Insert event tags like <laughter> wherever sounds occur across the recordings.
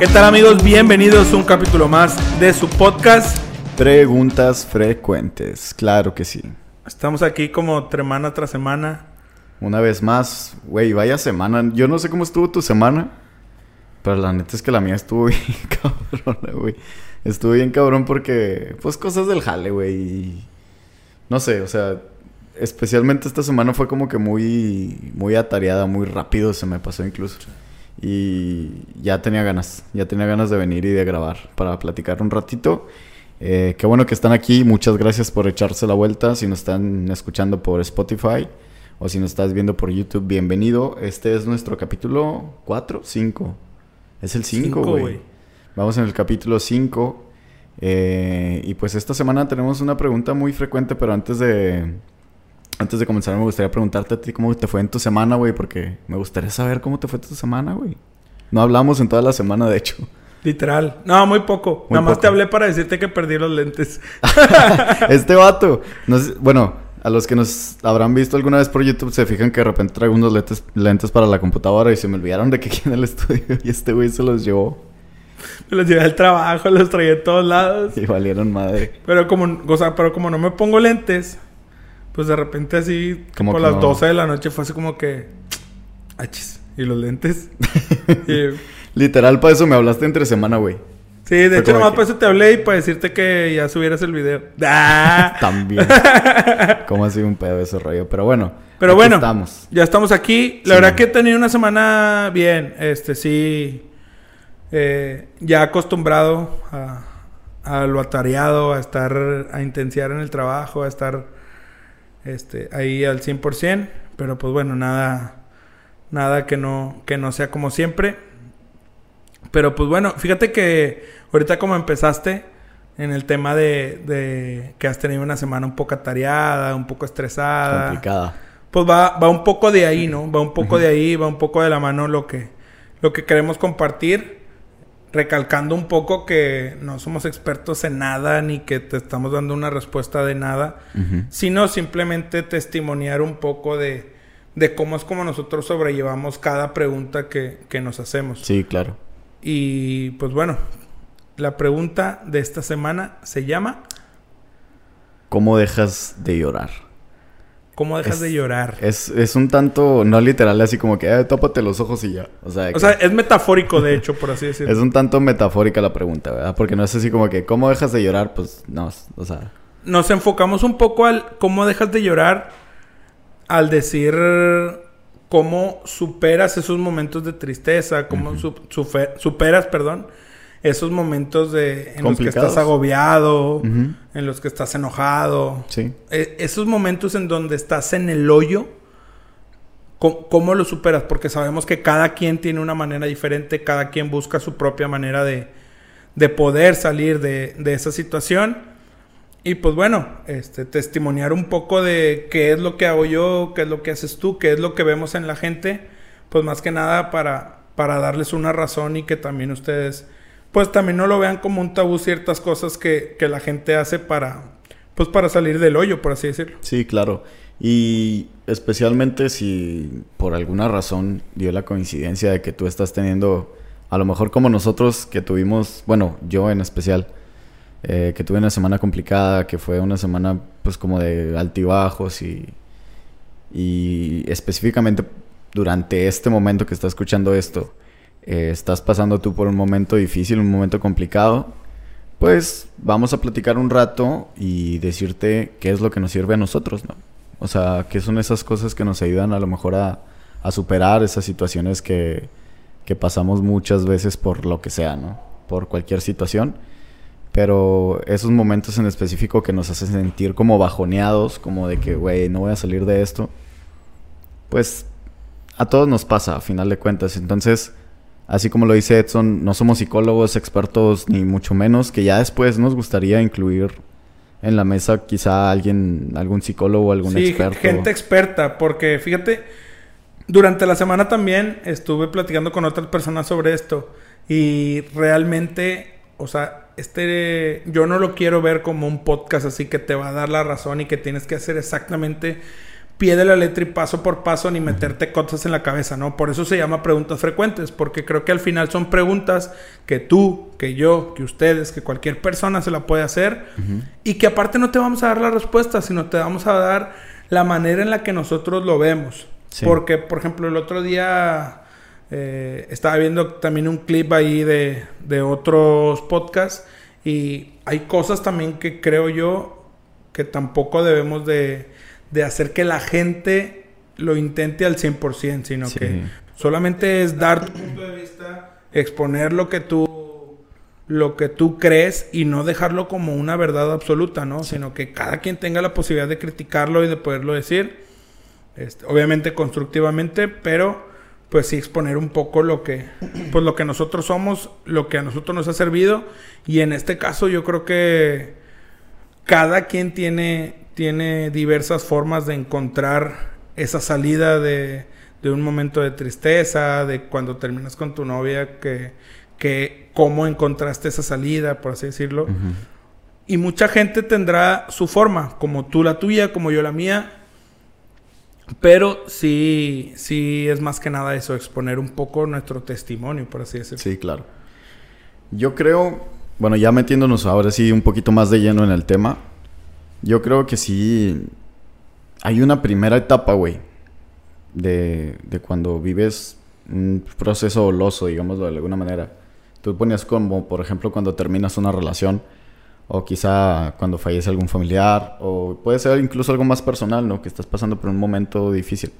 ¿Qué tal amigos? Bienvenidos a un capítulo más de su podcast. Preguntas frecuentes, claro que sí. Estamos aquí como semana tras semana. Una vez más, güey, vaya semana. Yo no sé cómo estuvo tu semana, pero la neta es que la mía estuvo <laughs> bien cabrón, güey. Estuvo bien cabrón porque, pues, cosas del jale, güey. No sé, o sea, especialmente esta semana fue como que muy, muy atareada, muy rápido se me pasó incluso. Y ya tenía ganas, ya tenía ganas de venir y de grabar para platicar un ratito. Eh, qué bueno que están aquí, muchas gracias por echarse la vuelta. Si nos están escuchando por Spotify o si nos estás viendo por YouTube, bienvenido. Este es nuestro capítulo 4, 5. Es el 5, güey. Vamos en el capítulo 5. Eh, y pues esta semana tenemos una pregunta muy frecuente, pero antes de, antes de comenzar, me gustaría preguntarte a ti cómo te fue en tu semana, güey, porque me gustaría saber cómo te fue tu semana, güey. No hablamos en toda la semana, de hecho. Literal. No, muy poco. Nada más te hablé para decirte que perdí los lentes. <laughs> este vato. bueno, a los que nos habrán visto alguna vez por YouTube se fijan que de repente traigo unos lentes, lentes para la computadora y se me olvidaron de que aquí en el estudio <laughs> y este güey se los llevó. Me los llevé al trabajo, los traía a todos lados. Y valieron madre. Pero como, o sea, pero como no me pongo lentes, pues de repente así, como por las 12 de la noche fue así como que... Achis. ¿Y los lentes? <laughs> Literal, para eso me hablaste entre semana, güey. Sí, de hecho, nomás para eso te hablé y para decirte que ya subieras el video. <laughs> ¡Ah! También. <laughs> ¿Cómo ha sido un pedo ese rollo? Pero bueno. Pero bueno, estamos. ya estamos aquí. La verdad que he tenido una semana bien. Este, sí. Eh, ya acostumbrado a, a, lo atareado, a estar, a intensiar en el trabajo, a estar este, ahí al 100%, pero pues bueno, nada, nada que no, que no sea como siempre. Pero pues bueno, fíjate que ahorita como empezaste en el tema de, de que has tenido una semana un poco atareada, un poco estresada. Complicada. Pues va, va un poco de ahí, ¿no? Va un poco de ahí, va un poco de la mano lo que, lo que queremos compartir recalcando un poco que no somos expertos en nada ni que te estamos dando una respuesta de nada, sino simplemente testimoniar un poco de, de, cómo es como nosotros sobrellevamos cada pregunta que, que nos hacemos. Sí, claro. Y pues bueno, la pregunta de esta semana se llama... ¿Cómo dejas de llorar? ¿Cómo dejas de llorar? Es, es, un tanto, no literal, así como que, eh, tópate los ojos y ya. O sea, es metafórico, de hecho, por así decirlo. <laughs> es un tanto metafórica la pregunta, ¿verdad? Porque no es así como que, ¿cómo dejas de llorar? Pues no, o sea. Nos enfocamos un poco al cómo dejas de llorar al decir cómo superas esos momentos de tristeza, cómo superas, perdón, esos momentos de en los que estás agobiado, en los que estás enojado. Sí. E, esos momentos en donde estás en el hoyo, ¿cómo, lo superas? Porque sabemos que cada quien tiene una manera diferente, cada quien busca su propia manera de, de poder salir de, de, esa situación. Y pues bueno, este, testimoniar un poco de qué es lo que hago yo, qué es lo que haces tú, qué es lo que vemos en la gente, pues más que nada para, para darles una razón y que también ustedes pues también no lo vean como un tabú ciertas cosas que, que la gente hace para, pues para salir del hoyo, por así decirlo. Sí, claro. Y especialmente si por alguna razón dio la coincidencia de que tú estás teniendo, a lo mejor como nosotros que tuvimos, bueno, yo en especial, eh, que tuve una semana complicada, que fue una semana pues como de altibajos y, y específicamente durante este momento que está escuchando esto, eh, estás pasando tú por un momento difícil, un momento complicado, pues vamos a platicar un rato y decirte qué es lo que nos sirve a nosotros, ¿no? O sea, qué son esas cosas que nos ayudan a lo mejor a, superar esas situaciones que, que, pasamos muchas veces por lo que sea, ¿no? Por cualquier situación. Pero esos momentos en específico que nos hacen sentir como bajoneados, como de que, güey, no voy a salir de esto, pues a todos nos pasa, a final de cuentas. Entonces, Así como lo dice Edson, no somos psicólogos expertos ni mucho menos, que ya después nos gustaría incluir en la mesa quizá alguien, algún psicólogo, algún sí, gente experta, porque fíjate, durante la semana también estuve platicando con otras personas sobre esto y realmente, o sea, este, yo no lo quiero ver como un podcast así que te va a dar la razón y que tienes que hacer exactamente pie de la letra y paso por paso ni meterte cosas en la cabeza, ¿no? Por eso se llama preguntas frecuentes, porque creo que al final son preguntas que tú, que yo, que ustedes, que cualquier persona se la puede hacer y que aparte no te vamos a dar la respuesta, sino te vamos a dar la manera en la que nosotros lo vemos. Porque, por ejemplo, el otro día eh, estaba viendo también un clip ahí de, de otros podcasts y hay cosas también que creo yo que tampoco debemos de de hacer que la gente lo intente al 100%, sino que solamente es dar tu punto de vista, exponer lo que tú lo que tú crees y no dejarlo como una verdad absoluta, ¿no? Sino que cada quien tenga la posibilidad de criticarlo y de poderlo decir, este, obviamente constructivamente, pero pues sí exponer un poco lo que, pues lo que nosotros somos, lo que a nosotros nos ha servido. Y en este caso yo creo que cada quien tiene tiene diversas formas de encontrar esa salida de, un momento de tristeza, de cuando terminas con tu novia, que, que cómo encontraste esa salida, por así decirlo. Y mucha gente tendrá su forma, como tú la tuya, como yo la mía. Pero sí, sí es más que nada eso, exponer un poco nuestro testimonio, por así decirlo. Sí, claro. Yo creo, bueno, ya metiéndonos ahora sí un poquito más de lleno en el tema, yo creo que sí. Hay una primera etapa, güey. De, de cuando vives un proceso doloso, digámoslo de alguna manera. Tú ponías como, por ejemplo, cuando terminas una relación. O quizá cuando fallece algún familiar. O puede ser incluso algo más personal, ¿no? Que estás pasando por un momento difícil.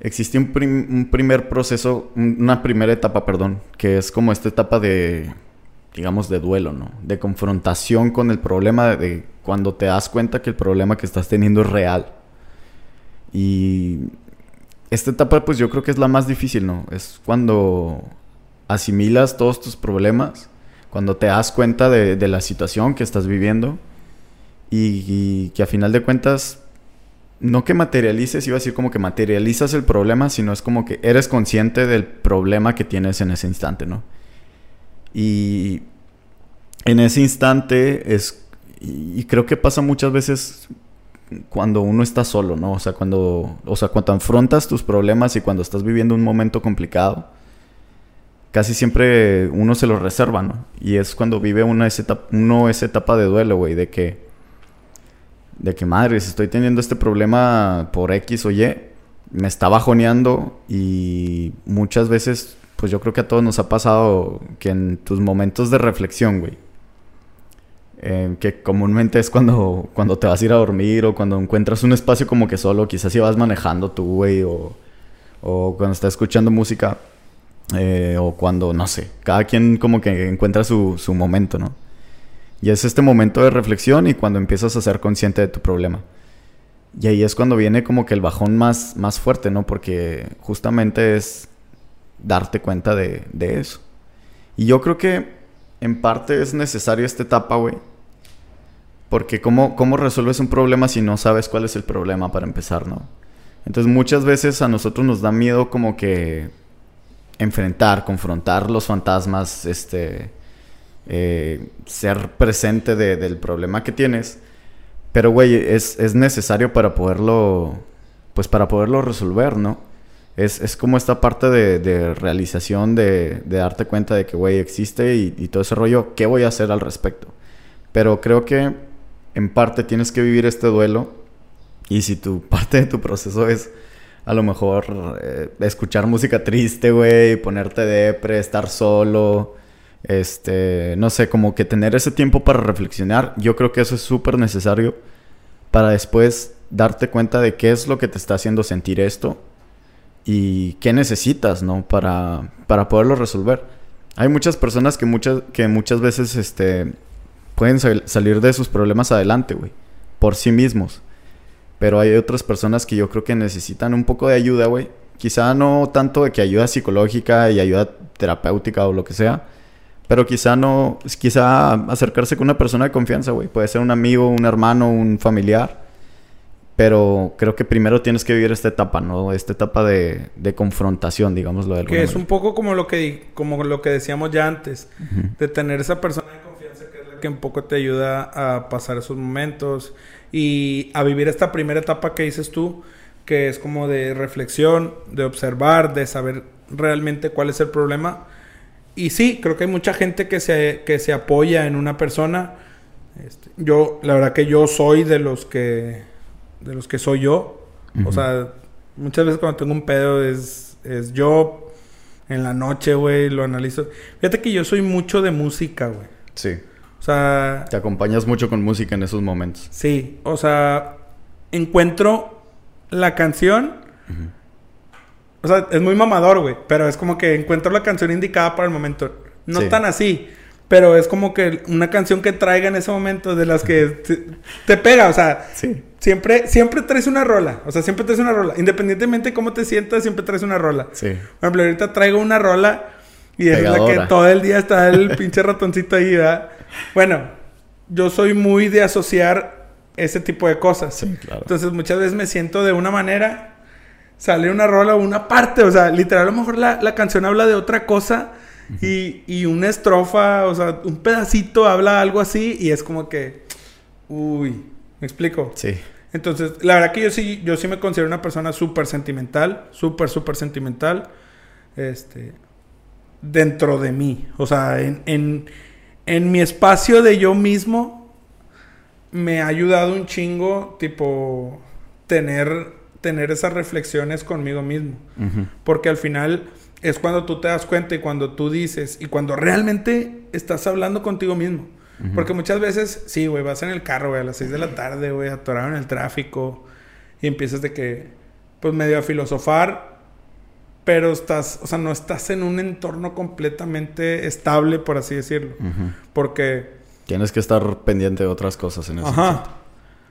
Existe un, un primer proceso, una primera etapa, perdón, que es como esta etapa de digamos, de duelo, ¿no? De confrontación con el problema, de cuando te das cuenta que el problema que estás teniendo es real. Y esta etapa, pues yo creo que es la más difícil, ¿no? Es cuando asimilas todos tus problemas, cuando te das cuenta de, la situación que estás viviendo y, que a final de cuentas, no que materialices, iba a decir como que materializas el problema, sino es como que eres consciente del problema que tienes en ese instante, ¿no? Y en ese instante es, y creo que pasa muchas veces cuando uno está solo, ¿no? O sea, cuando, o sea, cuando afrontas tus problemas y cuando estás viviendo un momento complicado, casi siempre uno se lo reserva, ¿no? Y es cuando vive una esa etapa, uno esa etapa de duelo, güey, de que, de que madre, si estoy teniendo este problema por X o Y, me está bajoneando y muchas veces pues yo creo que a todos nos ha pasado que en tus momentos de reflexión, güey, eh, que comúnmente es cuando, cuando te vas a ir a dormir o cuando encuentras un espacio como que solo, quizás si vas manejando tú, güey, o, o cuando estás escuchando música, eh, o cuando, no sé, cada quien como que encuentra su, su momento, ¿no? Y es este momento de reflexión y cuando empiezas a ser consciente de tu problema. Y ahí es cuando viene como que el bajón más, más fuerte, ¿no? Porque justamente es darte cuenta de, eso. Y yo creo que en parte es necesario esta etapa, güey. Porque ¿cómo, ¿cómo resuelves un problema si no sabes cuál es el problema para empezar, no? Entonces muchas veces a nosotros nos da miedo como que enfrentar, confrontar los fantasmas, este, eh, ser presente del problema que tienes. Pero, güey, es, es, necesario para poderlo, pues para poderlo resolver, ¿no? Es, como esta parte de, realización, de, darte cuenta de que, güey, existe y, todo ese rollo, ¿qué voy a hacer al respecto? Pero creo que en parte tienes que vivir este duelo y si tu <laughs> parte de tu proceso es a lo mejor eh, escuchar música triste, güey, ponerte depre, estar solo, este, no sé, como que tener ese tiempo para reflexionar, yo creo que eso es súper necesario para después darte cuenta de qué es lo que te está haciendo sentir esto y qué necesitas, ¿no? Para, para poderlo resolver. Hay muchas personas que muchas, que muchas veces este, pueden salir de sus problemas adelante, güey, por sí mismos. Pero hay otras personas que yo creo que necesitan un poco de ayuda, güey. Quizá no tanto de que ayuda psicológica y ayuda terapéutica o lo que sea. Pero quizá no, quizá acercarse con una persona de confianza, güey. Puede ser un amigo, un hermano, un familiar pero creo que primero tienes que vivir esta etapa, ¿no? Esta etapa de, de confrontación, digámoslo de Que es un poco como lo que, como lo que decíamos ya antes, de tener esa persona de confianza que es la que un poco te ayuda a pasar esos momentos y a vivir esta primera etapa que dices tú, que es como de reflexión, de observar, de saber realmente cuál es el problema. Y sí, creo que hay mucha gente que se, que se apoya en una persona. Este, yo, la verdad que yo soy de los que, de los que soy yo. O sea, muchas veces cuando tengo un pedo es, es yo en la noche, güey, lo analizo. Fíjate que yo soy mucho de música, güey. Sí. O sea... Te acompañas mucho con música en esos momentos. Sí, o sea, encuentro la canción. O sea, es muy mamador, güey. Pero es como que encuentro la canción indicada para el momento. No Sí. tan así. Pero es como que una canción que traiga en ese momento de las que te, te pega. O sea, Sí. siempre, siempre traes una rola. O sea, siempre traes una rola. Independientemente de cómo te sientas, siempre traes una rola. Sí. Por ejemplo, ahorita traigo una rola y es la que Pegadora. todo el día está el <laughs> pinche ratoncito ahí, ¿verdad? Bueno, yo soy muy de asociar ese tipo de cosas. Sí, claro. Entonces muchas veces me siento de una manera, sale una rola o una parte, o sea, literal a lo mejor la, la canción habla de otra cosa y, y una estrofa, o sea, un pedacito habla algo así y es como que, uy, ¿me explico? Sí. Entonces, la verdad que yo sí, yo sí me considero una persona súper sentimental, súper, súper sentimental, este, dentro de mí. O sea, en, en, en mi espacio de yo mismo, me ha ayudado un chingo, tipo, tener, tener esas reflexiones conmigo mismo. Porque al final es cuando tú te das cuenta y cuando tú dices y cuando realmente estás hablando contigo mismo. Porque muchas veces, sí, güey, vas en el carro, güey, a las 6 de la tarde, güey, atorado en el tráfico y empiezas de que, pues medio a filosofar, pero estás, o sea, no estás en un entorno completamente estable, por así decirlo. Porque Tienes que estar pendiente de otras cosas en ese Ajá.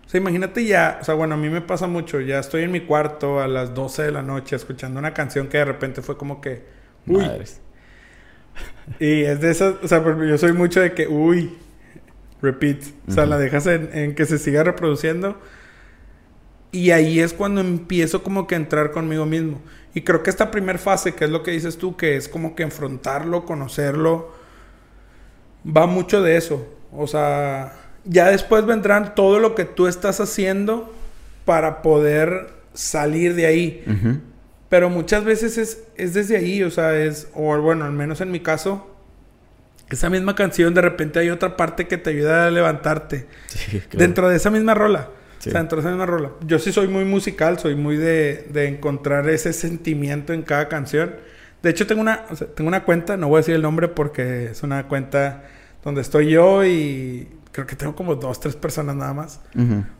O sea, imagínate ya, o sea, bueno, a mí me pasa mucho, ya estoy en mi cuarto a las 12 de la noche escuchando una canción que de repente fue como que, uy, Madres. y es de esas, o sea, porque yo soy mucho de que, uy, repeat, o sea, la dejas en, en que se siga reproduciendo y ahí es cuando empiezo como que a entrar conmigo mismo. Y creo que esta primer fase, que es lo que dices tú, que es como que enfrentarlo, conocerlo, va mucho de eso. O sea, ya después vendrán todo lo que tú estás haciendo para poder salir de ahí. Pero muchas veces es, es desde ahí, o sea, es, o bueno, al menos en mi caso, esa misma canción de repente hay otra parte que te ayuda a levantarte. <laughs> Sí, claro. Dentro de esa misma rola. Sí. O sea, dentro de esa misma rola. Yo sí soy muy musical, soy muy de, de encontrar ese sentimiento en cada canción. De hecho, tengo una, o sea, tengo una cuenta, no voy a decir el nombre porque es una cuenta donde estoy yo y creo que tengo como dos, tres personas nada más.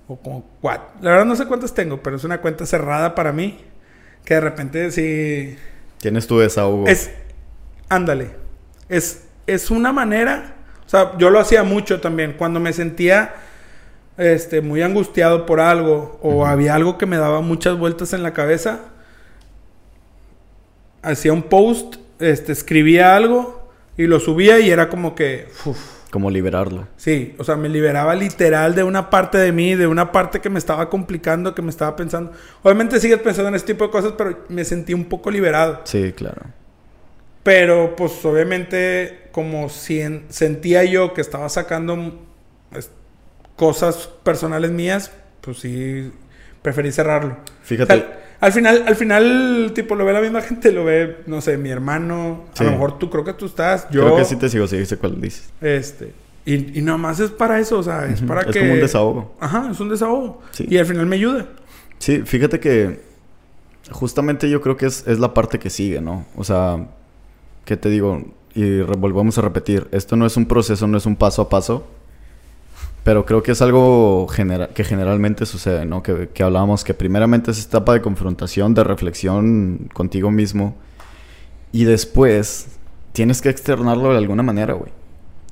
O como cuatro. La verdad no sé cuántas tengo, pero es una cuenta cerrada para mí. Que de repente sí... Tienes tu desahogo. Es... Ándale. Es, es una manera... O sea, yo lo hacía mucho también. Cuando me sentía este, muy angustiado por algo o había algo que me daba muchas vueltas en la cabeza, hacía un post, este, escribía algo y lo subía y era como que... uf, Como liberarlo. Sí, o sea, me liberaba literal de una parte de mí, de una parte que me estaba complicando, que me estaba pensando. Obviamente sigues pensando en ese tipo de cosas, pero me sentí un poco liberado. Sí, claro. Pero pues obviamente como si en- sentía yo que estaba sacando pues, cosas personales mías, pues sí, preferí cerrarlo. Fíjate. O sea, al final, al final, tipo, lo ve la misma gente, lo ve, no sé, mi hermano, Sí. a lo mejor tú creo que tú estás, yo, Creo que sí te sigo, sí sé cuál dices. este, y, y nomás es para eso, o sea, es para Es que... como un desahogo. Ajá, es un desahogo. Sí. Y al final me ayuda. Sí, fíjate que justamente yo creo que es, es la parte que sigue, ¿no? O sea, ¿qué te digo? Y volvemos a repetir, esto no es un proceso, no es un paso a paso, pero creo que es algo que generalmente sucede, ¿no? Que, que hablábamos que primeramente es etapa de confrontación, de reflexión contigo mismo, y después tienes que externarlo de alguna manera, güey.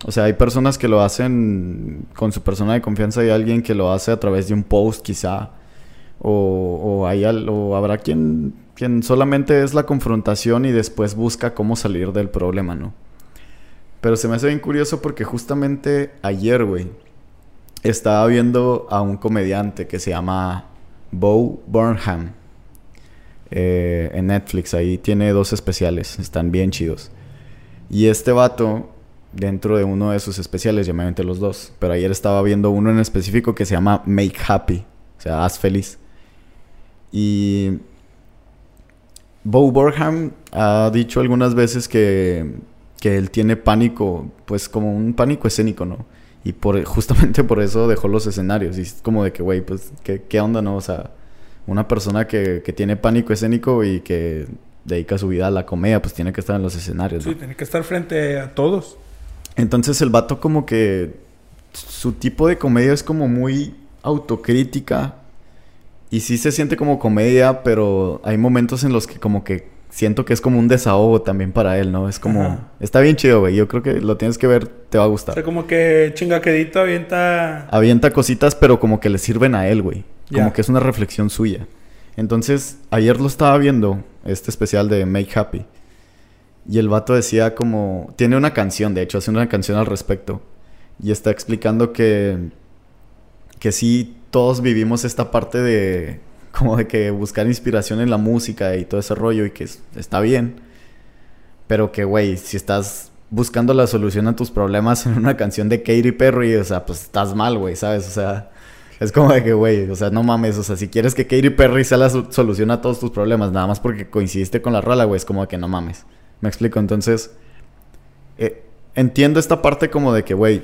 O sea, hay personas que lo hacen con su persona de confianza y alguien que lo hace a través de un post quizá. O, o, hay o habrá quien, quien solamente es la confrontación y después busca cómo salir del problema, ¿no? Pero se me hace bien curioso porque justamente ayer, güey, estaba viendo a un comediante que se llama Bo Burnham eh, en Netflix. Ahí tiene dos especiales, están bien chidos. Y este vato dentro de uno de sus especiales, llamamente los dos. Pero ayer estaba viendo uno en específico que se llama Make Happy, o sea, haz feliz. Y Bo Burham ha dicho algunas veces que, que él tiene pánico, pues como un pánico escénico, ¿no? Y por, <laughs> justamente por eso dejó los escenarios. Y es como de que, güey, pues, ¿qué, ¿qué, onda, no? O sea, una persona que, que, tiene pánico escénico y que dedica su vida a la comedia, pues tiene que estar en los escenarios, ¿no? Sí, tiene que estar frente a todos. Entonces el vato como que su tipo de comedia es como muy autocrítica y sí se siente como comedia, pero hay momentos en los que como que siento que es como un desahogo también para él, ¿no? Es como... Está bien chido, güey. Yo creo que lo tienes que ver, te va a gustar. O sea, como que chingaquedito avienta... Avienta cositas, pero como que le sirven a él, güey. Como que es una reflexión suya. Entonces, ayer lo estaba viendo, este especial de Make Happy. Y el vato decía como... Tiene una canción, de hecho, hace una canción al respecto. Y está explicando que... Que sí todos vivimos esta parte de como de que buscar inspiración en la música y todo ese rollo y que está bien. Pero que, güey, si estás buscando la solución a tus problemas <laughs> en una canción de Katy Perry, o sea, pues estás mal, güey, ¿sabes? O sea, es como de que, güey, o sea, no mames, o sea, si quieres que Katy Perry sea la solución a todos tus problemas, nada más porque coincidiste con la rola, güey, es como de que no mames. Me explico, entonces, eh, entiendo esta parte como de que, güey,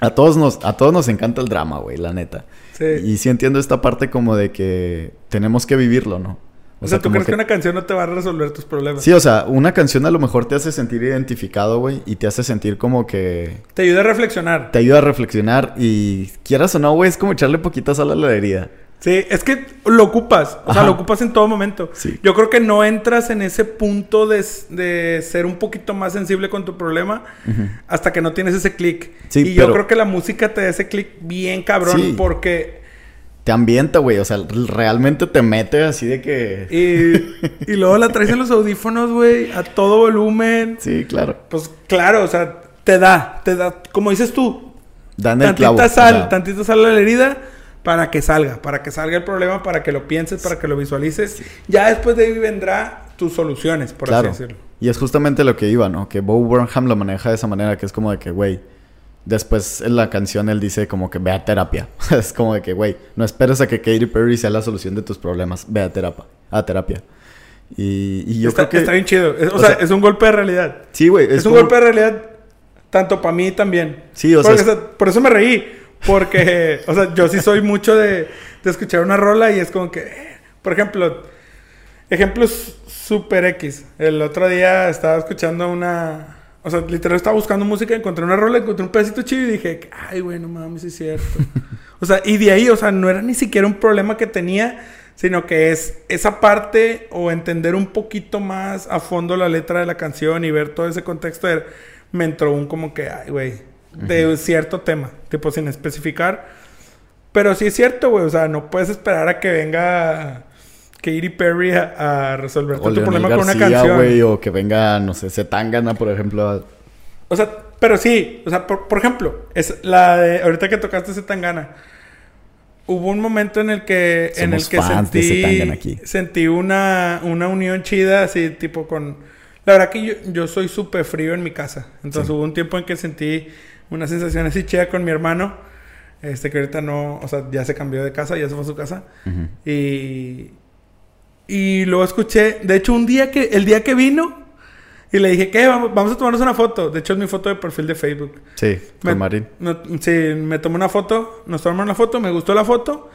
a todos nos, a todos nos encanta el drama, güey, la neta. Sí. Y sí entiendo esta parte como de que tenemos que vivirlo, ¿no? O, sea, ¿tú crees que... una canción no te va a resolver tus problemas? Sí, o sea, una canción a lo mejor te hace sentir identificado, güey, y te hace sentir como que... Te ayuda a reflexionar. Te ayuda a reflexionar y quieras o no, güey, es como echarle poquita sal a la herida. Sí, es que lo ocupas, o sea, lo ocupas en todo momento. Sí. Yo creo que no entras en ese punto de, de ser un poquito más sensible con tu problema hasta que no tienes ese clic. Sí, y yo creo que la música te da ese clic bien cabrón porque... Te ambienta, güey, o sea, realmente te mete así de que... Y, <laughs> y luego la traes en los audífonos, güey, a todo volumen. Sí, claro. Pues claro, o sea, te da, te da, como dices tú. Dan el tantita clavo, sal, tantita sal a la herida para que salga, para que salga el problema, para que lo pienses, para que lo visualices. Ya después de ahí vendrá tus soluciones, por así decirlo. Y es justamente lo que iba, ¿no? Que Bo Burnham lo maneja de esa manera, que es como de que, güey, después en la canción él dice como que ve a terapia. <laughs> es como de que, güey, no esperes a que Katy Perry sea la solución de tus problemas, ve a terapia. A terapia. Y, yo está, creo que... Está bien chido. o, sea, es un golpe de realidad. Sí, güey. Es, un golpe de realidad tanto para mí también. Sí, o sea... Por eso me reí. Porque, o sea, yo sí soy mucho de, escuchar una rola y es como que, por ejemplo, ejemplos super X. El otro día estaba escuchando una, o sea, literal estaba buscando música, encontré una rola, encontré un pedacito chido y dije, ay, güey, no mames, es cierto. o sea, y de ahí, o sea, no era ni siquiera un problema que tenía, sino que es esa parte o entender un poquito más a fondo la letra de la canción y ver todo ese contexto, me entró un como que, ay, güey, de cierto tema, tipo sin especificar. Pero sí es cierto, güey, o sea, no puedes esperar a que venga Katy Perry a, resolver tu problema con una canción. Wey, o que venga, no sé, Zetangana, por ejemplo. O sea, pero sí, o sea, por, ejemplo, es la de ahorita que tocaste Zetangana. Hubo un momento en el que en el que sentí sentí una una unión chida así tipo con la verdad que yo, yo soy súper frío en mi casa. Entonces hubo un tiempo en que sentí una sensación así chida con mi hermano. Este que ahorita no, o sea, ya se cambió de casa, ya se fue a su casa. Y. Y luego escuché, de hecho, un día que, el día que vino, y le dije, ¿qué? Vamos, vamos a tomarnos una foto. De hecho, es mi foto de perfil de Facebook. Sí, con Marín. sí, me tomé una foto, nos tomamos una foto, me gustó la foto.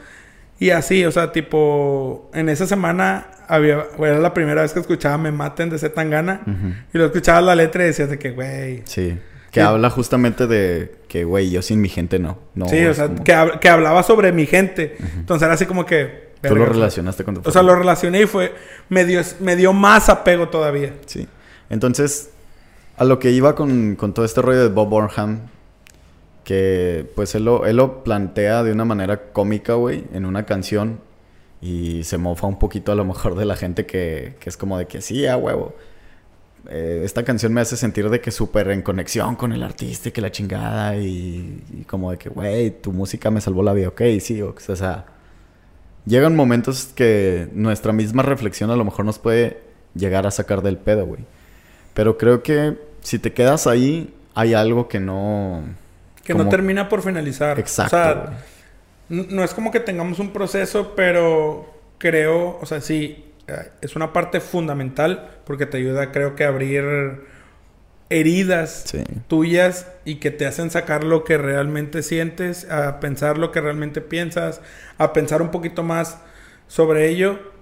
Y así, o sea, tipo, en esa semana había, era la primera vez que escuchaba Me Maten de Z Tangana. Y lo escuchaba la letra y decías de que, güey. Sí. Que habla justamente de que, güey, yo sin mi gente no. no sí, o sea, que, hablaba sobre mi gente. Entonces era así como que... Tú lo relacionaste con tu O sea, lo relacioné y fue... Me dio, me dio más apego todavía. Sí. Entonces, a lo que iba con, con todo este rollo de Bob Burnham... Que, pues, él lo, él lo plantea de una manera cómica, güey, en una canción. Y se mofa un poquito a lo mejor de la gente que, que es como de que sí, a huevo eh, esta canción me hace sentir de que súper en conexión con el artista y que la chingada y, como de que, güey, tu música me salvó la vida, ok, sí, o, sea, llegan momentos que nuestra misma reflexión a lo mejor nos puede llegar a sacar del pedo, güey. Pero creo que si te quedas ahí, hay algo que no... Que no termina por finalizar. Exacto. O sea, no es como que tengamos un proceso, pero creo, o sea, sí, es una parte fundamental porque te ayuda, creo que, a abrir heridas tuyas y que te hacen sacar lo que realmente sientes, a pensar lo que realmente piensas, a pensar un poquito más sobre ello.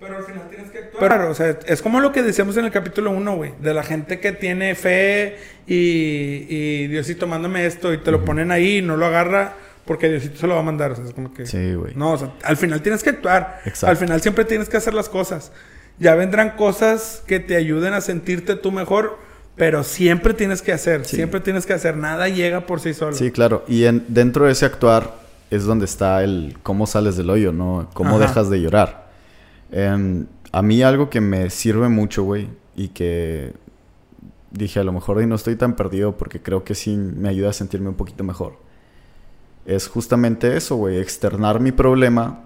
Pero al final tienes que actuar. o sea, es como lo que decíamos en el capítulo 1, güey, de la gente que tiene fe y, y Diosito, mándame esto y te lo ponen ahí y no lo agarra porque Diosito se lo va a mandar. O sea, es como que. Sí, güey. No, o sea, al final tienes que actuar. Exacto. Al final siempre tienes que hacer las cosas. Ya vendrán cosas que te ayuden a sentirte tú mejor pero siempre tienes que hacer, siempre tienes que hacer, nada llega por sí solo. Sí, claro, y en, dentro de ese actuar es donde está el cómo sales del hoyo, ¿no? Cómo dejas de llorar. Em, a mí algo que me sirve mucho, güey, y que dije, a lo mejor hoy no estoy tan perdido porque creo que sí me ayuda a sentirme un poquito mejor. Es justamente eso, güey, externar mi problema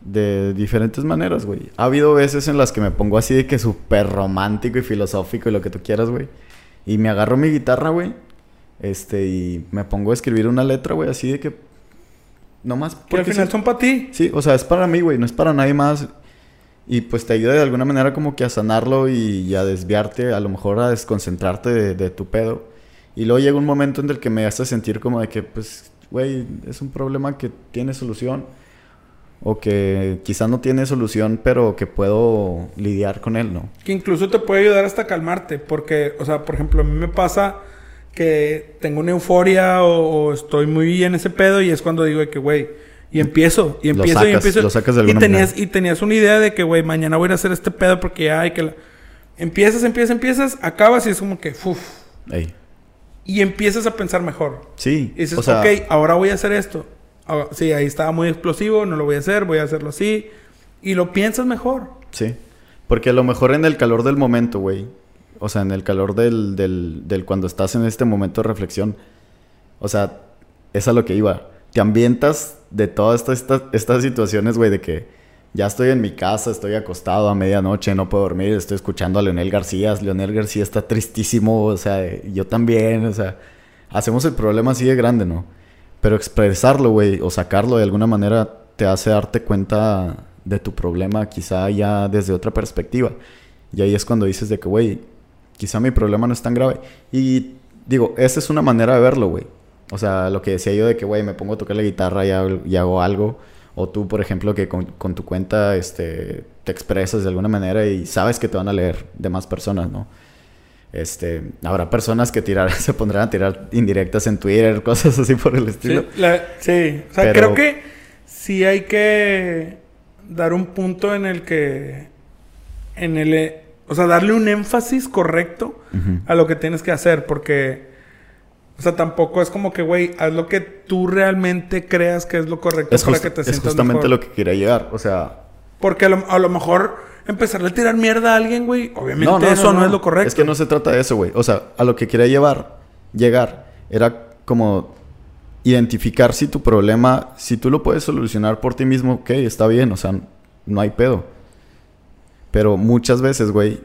de diferentes maneras, güey. Ha habido veces en las que me pongo así de que súper romántico y filosófico y lo que tú quieras, güey. Y me agarro mi guitarra, güey. Este, y me pongo a escribir una letra, güey, así de que. Nomás. Porque al final son para ti. Sí, o sea, es para mí, güey, no es para nadie más. Y pues te ayuda de alguna manera como que a sanarlo y, a desviarte, a lo mejor a desconcentrarte de, de, tu pedo. Y luego llega un momento en el que me hace sentir como de que, pues, güey, es un problema que tiene solución o que quizás no tiene solución, pero que puedo lidiar con él, ¿no? Que incluso te puede ayudar hasta calmarte, porque, o sea, por ejemplo, a mí me pasa que tengo una euforia o, estoy muy en ese pedo y es cuando digo que, güey, y empiezo, y empiezo, y empiezo. Lo sacas de y tenías, y tenías una idea de que, güey, mañana voy a ir a hacer este pedo porque ya hay que... Empiezas, empiezas, empiezas, acabas y es como que, uff. Y empiezas a pensar mejor. Sí. Y dices, ok, ahora voy a hacer esto. Ah, sí, ahí estaba muy explosivo, no lo voy a hacer, voy a hacerlo así. Y lo piensas mejor. Sí. Porque a lo mejor en el calor del momento, güey. O sea, en el calor del, del, del cuando estás en este momento de reflexión. O sea, es a lo que iba. Te ambientas de todas estas, estas situaciones, güey, de que ya estoy en mi casa, estoy acostado a medianoche, no puedo dormir, estoy escuchando a Leonel García. Leonel García está tristísimo, o sea, yo también, o sea, hacemos el problema así de grande, ¿no? Pero expresarlo, güey, o sacarlo de alguna manera te hace darte cuenta de tu problema quizá ya desde otra perspectiva. Y ahí es cuando dices de que, güey, quizá mi problema no es tan grave. Y digo, esa es una manera de verlo, güey. O sea, lo que decía yo de que, güey, me pongo a tocar la guitarra y hago, algo. O tú, por ejemplo, que con, con, tu cuenta este, te expresas de alguna manera y sabes que te van a leer de más personas, ¿no? Este, habrá personas que tirar, <laughs> se pondrán a tirar indirectas en Twitter, <laughs> cosas así por el estilo. Sí, o sea, creo que sí hay que dar un punto en el que, en el, o sea, darle un énfasis correcto a lo que tienes que hacer, porque, o sea, tampoco es como que, güey, haz lo que tú realmente creas que es lo correcto para que te sientas Es justamente lo que quería llegar, o sea... Porque a lo mejor empezarle a tirar mierda a alguien, güey, obviamente eso no, es lo correcto. Es que no se trata de eso, güey. O sea, a lo que quería llevar, llegar, era como identificar si tu problema, si tú lo puedes solucionar por ti mismo, ok, está bien, o sea, no hay pedo. Pero muchas veces, güey,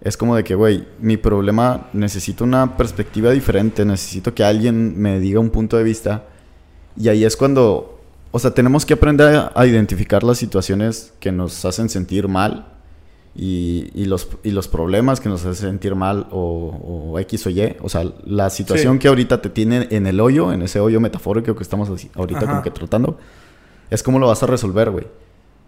es como de que, güey, mi problema necesito una perspectiva diferente, necesito que alguien me diga un punto de vista. Y ahí es cuando, o sea, tenemos que aprender a identificar las situaciones que nos hacen sentir mal y, los, y los problemas que nos hacen sentir mal o, X o Y. O sea, la situación que ahorita te tiene en el hoyo, en ese hoyo metafórico que estamos ahorita como que tratando, es cómo lo vas a resolver, güey.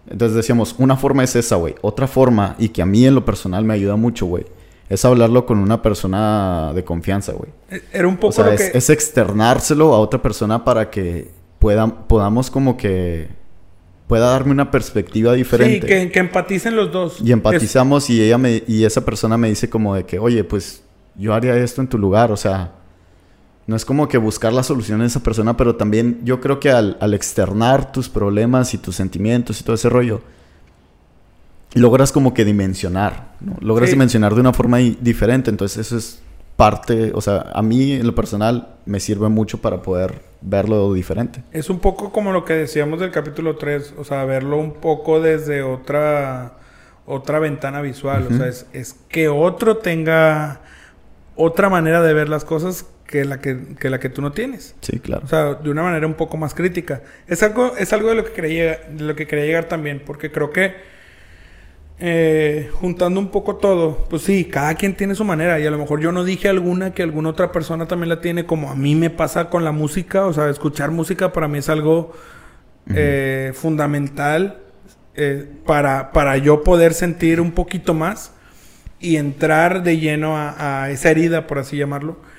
Entonces decíamos, una forma es esa, güey. Otra forma, y que a mí en lo personal me ayuda mucho, güey, es hablarlo con una persona de confianza, güey. E, era un poco o sea, es, es, externárselo a otra persona para que puedan, podamos como que pueda darme una perspectiva diferente. Sí, que, empaticen los dos. Y empatizamos y ella me, y esa persona me dice como de que, oye, pues yo haría esto en tu lugar, o sea, no es como que buscar la solución en esa persona, pero también yo creo que al, externar tus problemas y tus sentimientos y todo ese rollo, logras como que dimensionar, ¿no? Logras dimensionar de una forma diferente, entonces eso es parte, o sea, a mí en lo personal me sirve mucho para poder verlo diferente. Es un poco como lo que decíamos del capítulo 3, o sea, verlo un poco desde otra otra ventana visual, o sea, es, que otro tenga otra manera de ver las cosas que la que, que la que tú no tienes. Sí, claro. O sea, de una manera un poco más crítica. Es algo, es algo de lo que quería, de lo que quería llegar también, porque creo que eh, juntando un poco todo, pues sí, cada quien tiene su manera y a lo mejor yo no dije alguna que alguna otra persona también la tiene, como a mí me pasa con la música, o sea, escuchar música para mí es algo eh, fundamental eh, para, para yo poder sentir un poquito más y entrar de lleno a, a esa herida, por así llamarlo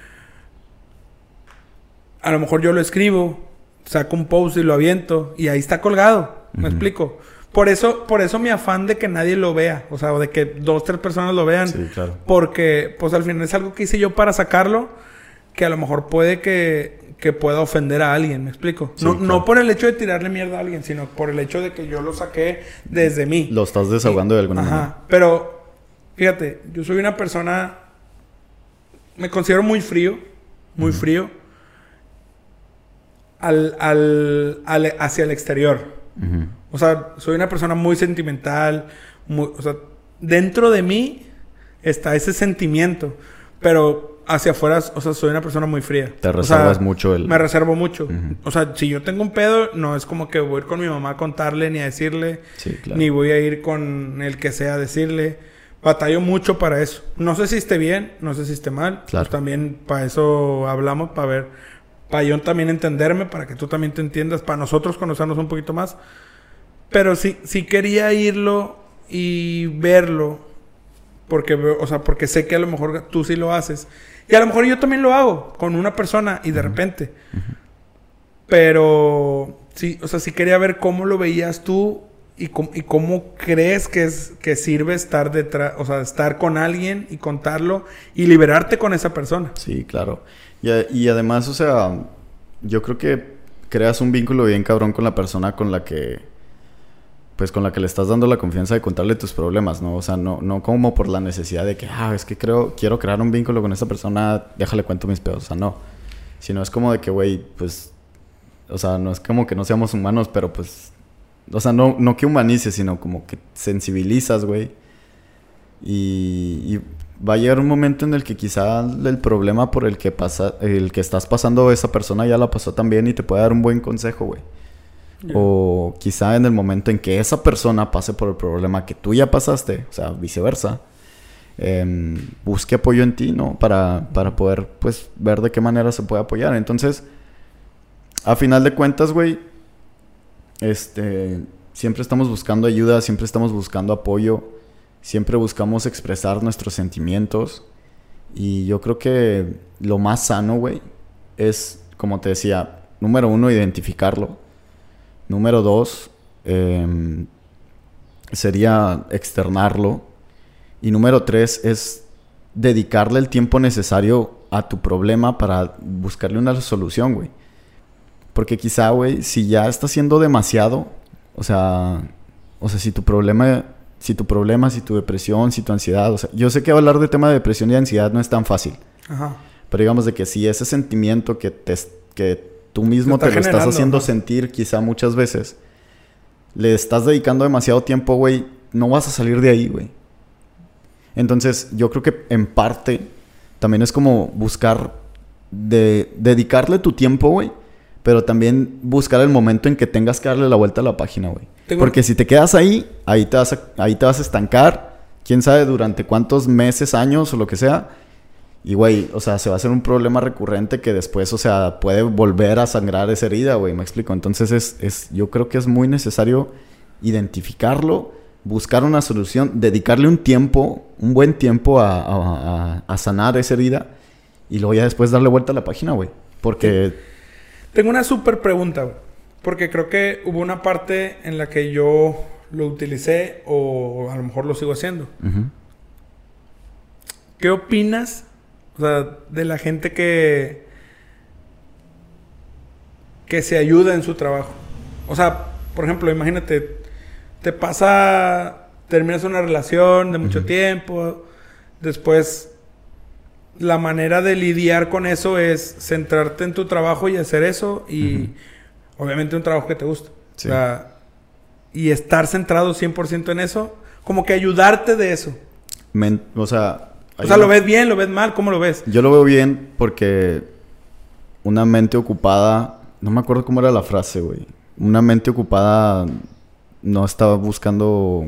a lo mejor yo lo escribo, saco un post y lo aviento y ahí está colgado. ¿Me explico? Por eso, por eso mi afán de que nadie lo vea, o sea, o de que dos, tres personas lo vean. Sí, claro. Porque, pues al final es algo que hice yo para sacarlo, que a lo mejor puede que, que pueda ofender a alguien, ¿me explico? Sí, no, claro. no por el hecho de tirarle mierda a alguien, sino por el hecho de que yo lo saqué desde mí. Lo estás desahogando de alguna Ajá. manera. Pero, fíjate, yo soy una persona. Me considero muy frío. Muy frío. Al, al, al- hacia el exterior. O sea, soy una persona muy sentimental. muy- o sea, dentro de mí está ese sentimiento. Pero hacia afuera, o sea, soy una persona muy fría. Te O sea, reservas mucho el... me reservo mucho. O sea, si yo tengo un pedo, no es como que voy a ir con mi mamá a contarle ni a decirle. Sí, claro. Ni voy a ir con el que sea a decirle. Batallo mucho para eso. No sé si esté bien, no sé si esté mal. Claro. Pues también para eso hablamos, para ver, para yo también entenderme, para que tú también te entiendas, para nosotros conocernos un poquito más. Pero sí, sí quería irlo y verlo. Porque, o sea, porque sé que a lo mejor tú sí lo haces. Y a lo mejor yo también lo hago con una persona y de repente. Pero sí, o sea, sí quería ver cómo lo veías tú y cómo, y cómo crees que es que sirve estar detrás, o sea, estar con alguien y contarlo y liberarte con esa persona. Sí, claro. Y, y además, o sea, yo creo que creas un vínculo bien cabrón con la persona con la que, pues con la que le estás dando la confianza de contarle tus problemas, ¿no? O sea, no, no como por la necesidad de que, ah, es que creo, quiero crear un vínculo con esta persona, déjale cuento mis pedos, o sea, no. Sino es como de que, güey, pues, o sea, no es como que no seamos humanos, pero pues, o sea, no, no que humanices, sino como que sensibilizas, güey. Y va a llegar un momento en el que quizá el problema por el que pasa, el que estás pasando esa persona ya la pasó también y te puede dar un buen consejo, güey. O quizá en el momento en que esa persona pase por el problema que tú ya pasaste, o sea, viceversa, em, busque apoyo en ti, ¿no? Para, para poder, pues, ver de qué manera se puede apoyar. Entonces, a final de cuentas, güey, este, siempre estamos buscando ayuda, siempre estamos buscando apoyo, siempre buscamos expresar nuestros sentimientos. Y yo creo que lo más sano, güey, es, como te decía, número uno, identificarlo. Número dos, em, sería externarlo. Y número tres es dedicarle el tiempo necesario a tu problema para buscarle una solución, güey. Porque quizá, güey, si ya está siendo demasiado, o sea, o sea, si tu problema, si tu problema, si tu depresión, si tu ansiedad, o sea, yo sé que hablar de tema de depresión y ansiedad no es tan fácil, Ajá. pero digamos de que si ese sentimiento que te que tú mismo Te lo estás haciendo ¿no? sentir quizá muchas veces, le estás dedicando demasiado tiempo, güey, no vas a salir de ahí, güey. Entonces, yo creo que en parte también es como buscar de dedicarle tu tiempo, güey, pero también buscar el momento en que tengas que darle la vuelta a la página, güey. Porque si te quedas ahí, ahí te vas a, ahí te vas a estancar, quién sabe durante cuántos meses, años o lo que sea. Y, güey, o sea, se va a hacer un problema recurrente que después, o sea, puede volver a sangrar esa herida, güey, me explico. Entonces, es, es, yo creo que es muy necesario identificarlo, buscar una solución, dedicarle un tiempo, un buen tiempo a, a- a- a sanar esa herida y luego ya después darle vuelta a la página, güey. Porque, Tengo una súper pregunta, güey. Porque creo que hubo una parte en la que yo lo utilicé o a lo mejor lo sigo haciendo. ¿Qué opinas, o sea, de la gente que que se ayuda en su trabajo? O sea, por ejemplo, imagínate, te pasa, terminas una relación de mucho tiempo, después la manera de lidiar con eso es centrarte en tu trabajo y hacer eso y obviamente un trabajo que te gusta. Sí. O sea, y estar centrado 100% en eso, como que ayudarte de eso. men- o sea, O sea, ¿lo ves bien, lo ves mal? ¿Cómo lo ves? Yo lo veo bien porque una mente ocupada, no me acuerdo cómo era la frase, güey. Una mente ocupada no estaba buscando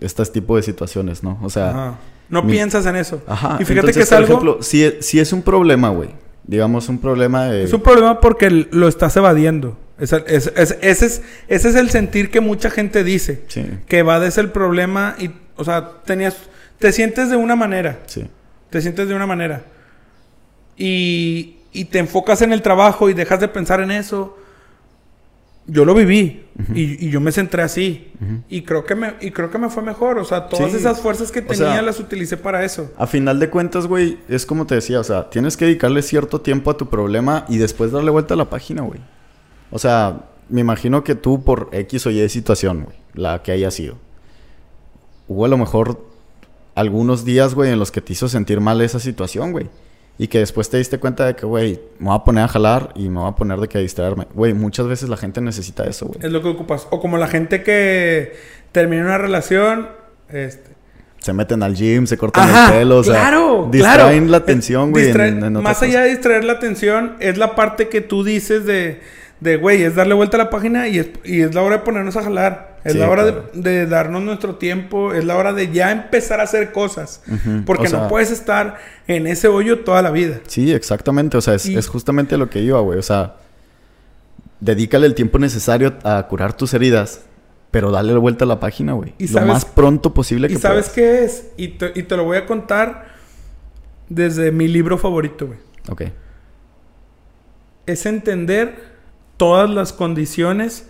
este tipo de situaciones, ¿no? O sea... No piensas en eso. Ajá. Y fíjate que es algo... Ejemplo, si, si es un problema, güey. Digamos, un problema de... Es un problema porque lo estás evadiendo. ese, es, ese es el sentir que mucha gente dice. Sí. Que evades el problema y... O sea, tenías... Te sientes de una manera. Sí. Te sientes de una manera. Y, y te enfocas en el trabajo y dejas de pensar en eso yo lo viví y, yo me centré así. Y creo que me y creo que me fue mejor o sea todas esas fuerzas que tenía las utilicé para eso. a final de cuentas güey es como te decía o sea tienes que dedicarle cierto tiempo a tu problema y después darle vuelta a la página güey. O sea me imagino que tú por x o y situación güey la que haya sido hubo a lo mejor algunos días güey en los que te hizo sentir mal esa situación güey y que después te diste cuenta de que, güey, me voy a poner a jalar y me voy a poner de que a distraerme. Güey, muchas veces la gente necesita eso, güey. Es lo que ocupas. O como la gente que termina una relación, este... Se meten al gym, se cortan el pelo, o sea, claro, distraen la atención, güey. más allá de distraer la atención, es la parte que tú dices de de, güey, es darle vuelta a la página y es, y es la hora de ponernos a jalar. Es la hora de, darnos nuestro tiempo, es la hora de ya empezar a hacer cosas. Porque no puedes estar en ese hoyo toda la vida. Sí, exactamente. O sea, es, justamente lo que iba, güey. O sea, dedícale el tiempo necesario a curar tus heridas, pero dale vuelta a la página, güey. Lo más pronto posible que ¿Y sabes qué es? Y te, y te lo voy a contar desde mi libro favorito, güey. Ok. Es entender todas las condiciones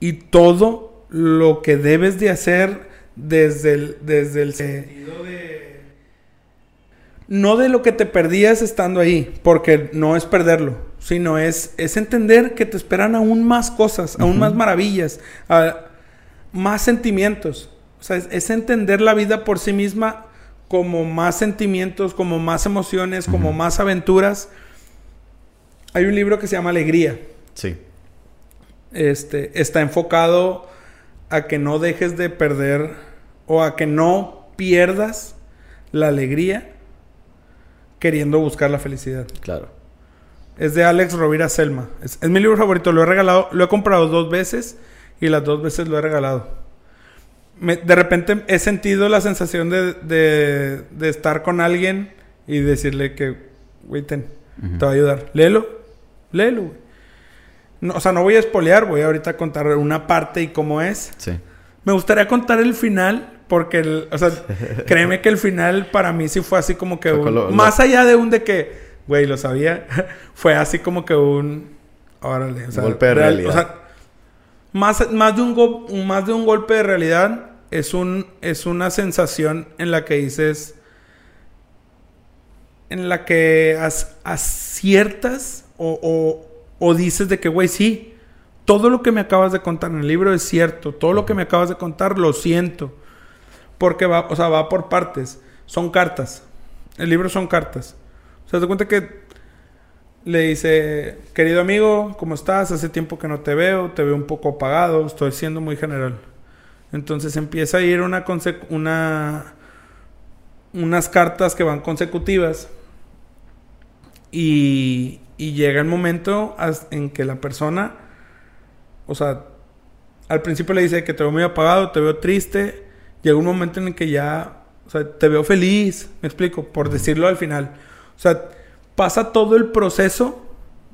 y todo lo que debes de hacer desde el, desde el sentido de... No de lo que te perdías estando ahí, porque no es perderlo, sino es, es entender que te esperan aún más cosas, aún más maravillas, más sentimientos. O sea, es, entender la vida por sí misma como más sentimientos, como más emociones, como más aventuras. Hay un libro que se llama Alegría Sí. Este, está enfocado a que no dejes de perder o a que no pierdas la alegría queriendo buscar la felicidad. Claro. Es de Alex Rovira Selma. Es, mi libro favorito. Lo he regalado, lo he comprado dos veces y las dos veces lo he regalado. de repente he sentido la sensación de, de, estar con alguien y decirle que, güey, te va a ayudar. Léelo, léelo, güey. No, o sea, no voy a espolear, voy ahorita a contar una parte y cómo es. Sí. Me gustaría contar el final, porque, o sea, <laughs> créeme que el final para mí sí fue así como que un, Más allá de un de que, güey, lo sabía, <laughs> fue así como que un... Órale, o sea, golpe de realidad. O sea, más, más, de un más de un golpe de realidad es, un, es una sensación en la que dices... En la que aciertas o o dices de que, güey, sí, todo lo que me acabas de contar en el libro es cierto, todo lo que me acabas de contar lo siento. Porque va, o sea, va por partes. Son cartas. El libro son cartas. O sea, te cuenta que le dice, querido amigo, ¿cómo estás? Hace tiempo que no te veo, te veo un poco apagado, estoy siendo muy general. Entonces empieza a ir una, una unas cartas que van consecutivas y, y llega el momento en que la persona, o sea, al principio le dice que te veo muy apagado, te veo triste. Llega un momento en el que ya, o sea, te veo feliz, me explico, por decirlo al final. O sea, pasa todo el proceso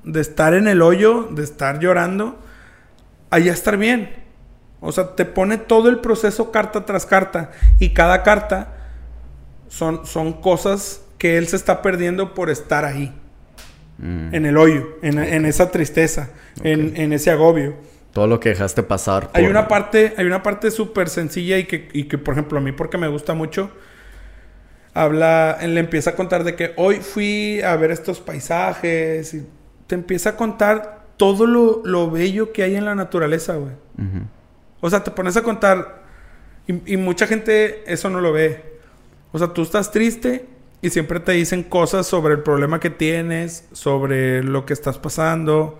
de estar en el hoyo, de estar llorando, allá estar bien. O sea, te pone todo el proceso carta tras carta. Y cada carta son, son cosas que él se está perdiendo por estar ahí. Mm. En el hoyo, en, esa tristeza, en, ese agobio. Todo lo que dejaste pasar. Hay una parte, hay una parte súper sencilla y que, y que, por ejemplo, a mí porque me gusta mucho, habla, le empieza a contar de que hoy fui a ver estos paisajes y te empieza a contar todo lo, bello que hay en la naturaleza, güey. O sea, te pones a contar y, y mucha gente eso no lo ve. O sea, tú estás triste y siempre te dicen cosas sobre el problema que tienes, sobre lo que estás pasando.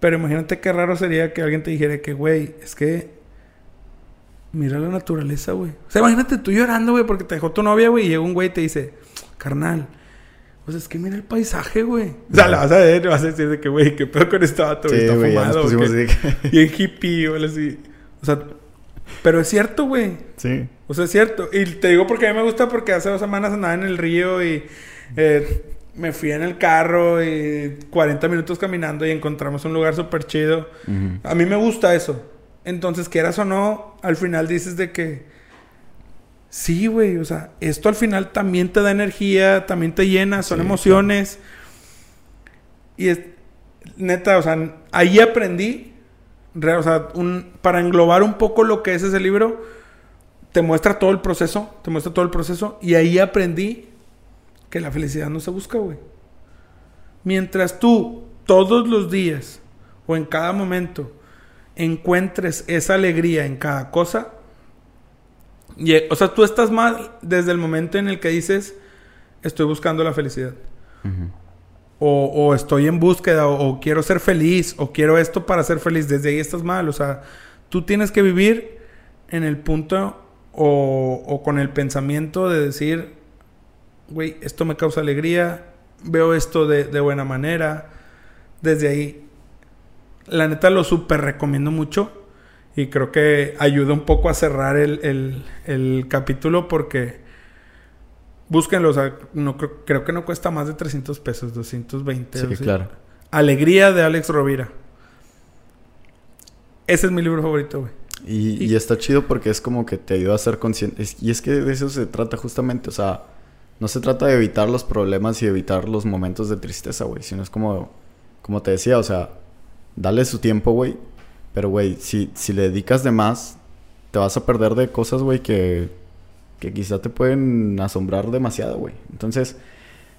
Pero imagínate qué raro sería que alguien te dijera que, güey, es que mira la naturaleza, güey. O sea, imagínate tú llorando, güey, porque te dejó tu novia, güey, y llega un güey y te dice, carnal, pues es que mira el paisaje, güey. O sea, la vas a ver, vas a decir de que, güey, qué pedo con este vato, Sí, está fumado. güey. Y <laughs> en hippie, o así. O sea, pero es cierto, güey. Sí. O sea, es cierto. Y te digo porque a mí me gusta porque hace dos semanas andaba en el río y eh, me fui en el carro y 40 minutos caminando y encontramos un lugar súper chido. A mí me gusta eso. Entonces, quieras o no, al final dices de que... Sí, güey. O sea, esto al final también te da energía, también te llena, son Sí, emociones. Y es... Neta, o sea, ahí aprendí... re- O sea, un, para englobar un poco lo que es ese libro, te muestra todo el proceso, te muestra todo el proceso. Y ahí aprendí que la felicidad no se busca, güey. Mientras tú todos los días o en cada momento encuentres esa alegría en cada cosa, y, eh, o sea, tú estás mal desde el momento en el que dices, estoy buscando la felicidad. O, o estoy en búsqueda, o, o quiero ser feliz, o quiero esto para ser feliz. Desde ahí estás mal. O sea, tú tienes que vivir en el punto o, o con el pensamiento de decir, güey, esto me causa alegría, veo esto de, de buena manera. Desde ahí, la neta lo súper recomiendo mucho. Y creo que ayuda un poco a cerrar el, el- el capítulo porque búsquenlo. O sea, no, creo, creo que no cuesta más de 300 pesos, 220. Sí, claro. Alegría de Alex Rovira. Ese es mi libro favorito, güey. Y, y está chido porque es como que te ayuda a ser consciente. Y es que de eso se trata justamente. O sea, no se trata de evitar los problemas y evitar los momentos de tristeza, güey. Sino es como, como te decía, o sea, dale su tiempo, güey. Pero, güey, si, si le dedicas de más, te vas a perder de cosas, güey, que, que quizá te pueden asombrar demasiado, güey. Entonces,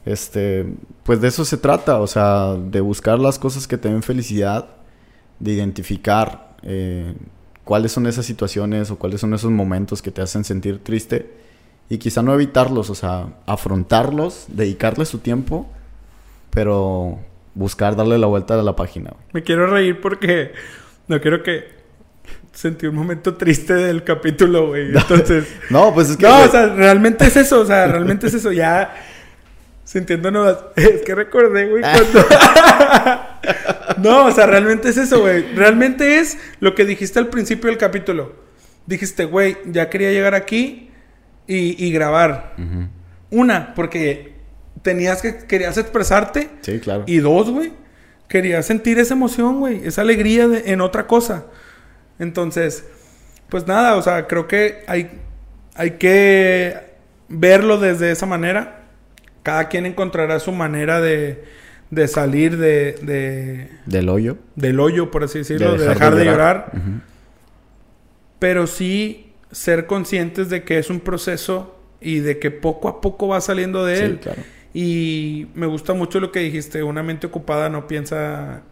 este, pues de eso se trata. O sea, de buscar las cosas que te den felicidad, de identificar eh, cuáles son esas situaciones o cuáles son esos momentos que te hacen sentir triste y quizá no evitarlos, o sea, afrontarlos, dedicarle su tiempo, pero buscar darle la vuelta a la página. Me quiero reír porque no quiero que sentí un momento triste del capítulo, güey. <laughs> Entonces, No, pues es que... no, güey, o sea, realmente es eso, o sea, realmente es eso. Ya sintiendo nuevas. <laughs> Es que recordé, güey, cuando. <laughs> no, o sea, realmente es eso, güey. Realmente es lo que dijiste al principio del capítulo. Dijiste, güey, ya quería llegar aquí y, y grabar. Una, porque tenías que, querías expresarte. Sí, claro. Y dos, güey, quería sentir esa emoción, güey, esa alegría de- en otra cosa. Entonces, pues nada, o sea, creo que hay, hay que verlo desde esa manera. Cada quien encontrará su manera de, de salir de, de- Del hoyo. del hoyo, por así decirlo, de dejar, de llorar. Ujú. Pero sí ser conscientes de que es un proceso y de que poco a poco va saliendo de Sí, él. claro. Y me gusta mucho lo que dijiste, una mente ocupada no piensa...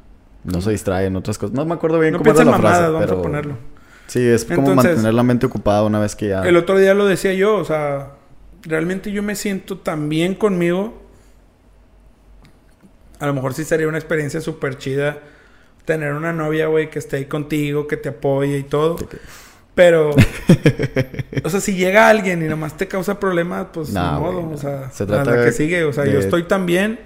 No se distrae en otras cosas. No me acuerdo bien No cómo era piensa en la frase, mamadas, vamos pero... a ponerlo. Sí, es como Entonces- mantener la mente ocupada una vez que ya... El otro día lo decía yo, o sea, realmente yo me siento tan bien conmigo. A lo mejor sí sería una experiencia súper chida tener una novia, güey, que esté ahí contigo, que te apoye y todo. Pero, <laughs> o sea, si llega alguien y nomás te causa problemas, pues ni modo, o no. sea, Se trata la que sigue, o sea, yo estoy tan bien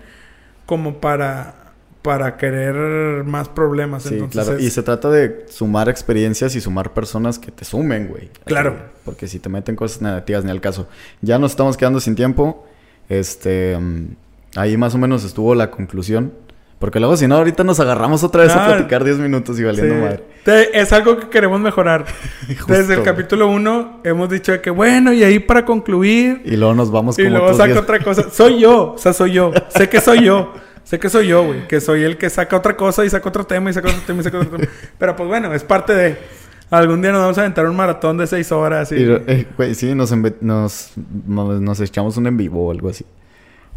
como para, para querer más problemas. Sí, Entonces, claro. es- Y se trata de sumar experiencias y sumar personas que te sumen, güey. Claro. Porque si te meten cosas negativas ni al caso. Ya nos estamos quedando sin tiempo. Este... mm, ahí más o menos estuvo la conclusión. Porque luego si no, ahorita nos agarramos otra vez a platicar 10 minutos y valiendo Sí. madre. Te- Es algo que queremos mejorar. <laughs> Justo, Desde el capítulo 1 hemos dicho de que bueno, y ahí para concluir, Y luego nos vamos y luego saca 10. otra cosa. Soy yo, o sea, soy yo. Sé que soy yo. <laughs> Sé que soy yo, güey. Que soy el que saca otra cosa y saca otro tema y saca otro tema y saca otro tema. <laughs> Pero pues bueno, es parte de... Algún día nos vamos a aventar un maratón de seis horas y... Y, eh, güey, sí, nos, nos, nos, nos echamos un en vivo o algo así.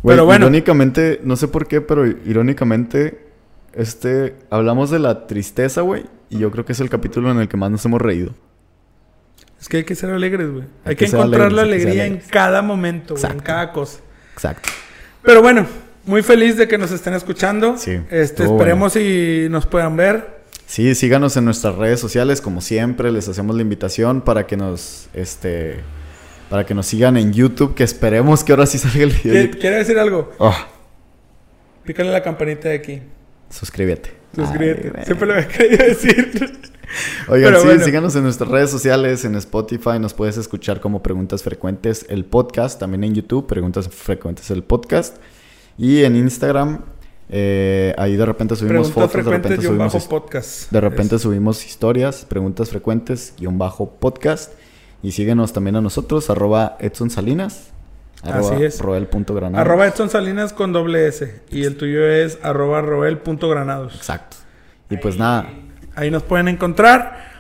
Güey, Pero bueno. Irónicamente, no sé por qué, pero irónicamente, este, hablamos de la tristeza, güey. Y yo creo que es el capítulo en el que más nos hemos reído. Es que hay que ser alegres, güey. Hay, Hay que, encontrar alegres, la alegría en cada momento, güey. En cada cosa. Exacto. Pero bueno, muy feliz de que nos estén escuchando. Sí, Este, esperemos y nos puedan ver. Sí, síganos en nuestras redes sociales, como siempre, les hacemos la invitación para que nos, este, para que nos sigan en YouTube, que esperemos que ahora sí salga el video. ¿Quiere decir algo? Oh, Pícale la campanita de aquí. suscríbete. Suscríbete. Ay, Siempre lo había querido decir. <laughs> Oigan, sí, bueno. síganos en nuestras redes sociales, en Spotify, nos puedes escuchar como Preguntas Frecuentes el podcast, también en YouTube, Preguntas Frecuentes el podcast, y en Instagram, eh, ahí de repente subimos Preguntas fotos, de frecuentes repente subimos, bajo podcast. de repente Es- subimos historias, Preguntas Frecuentes, guion bajo podcast, y síguenos también a nosotros, arroba Edson Salinas, arroba Así es. roel.granados. Arroba Edson Salinas con doble S. Y el tuyo es arroba roel.granados. Exacto. Y pues nada, Ahí nos pueden encontrar.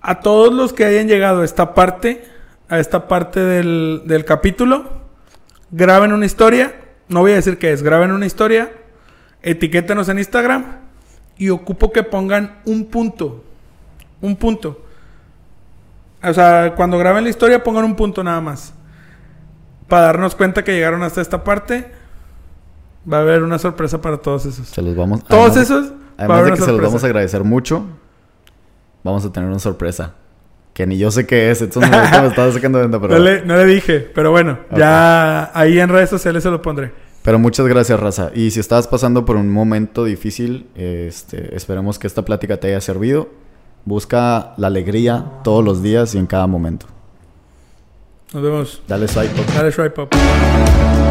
A todos los que hayan llegado a esta parte, a esta parte del, del capítulo, graben una historia. No voy a decir qué es, graben una historia. Etiquétenos en Instagram. Y ocupo que pongan un punto. Un punto. O sea, cuando graben la historia, pongan un punto nada más. Para darnos cuenta que llegaron hasta esta parte. Va a haber una sorpresa para todos esos. se los vamos Todos además- esos. va a Además haber de que se los vamos a agradecer mucho, vamos a tener una sorpresa. Que ni yo sé qué es. Entonces me, me estaba sacando de <laughs> pero, No le, no le dije, pero bueno, ya ahí en redes sociales se lo pondré. pero muchas gracias, Raza. Y si estás pasando por un momento difícil, este, esperemos que esta plática te haya servido. Busca la alegría todos los días y en cada momento. Nos vemos. Dale swipe up. Dale swipe up.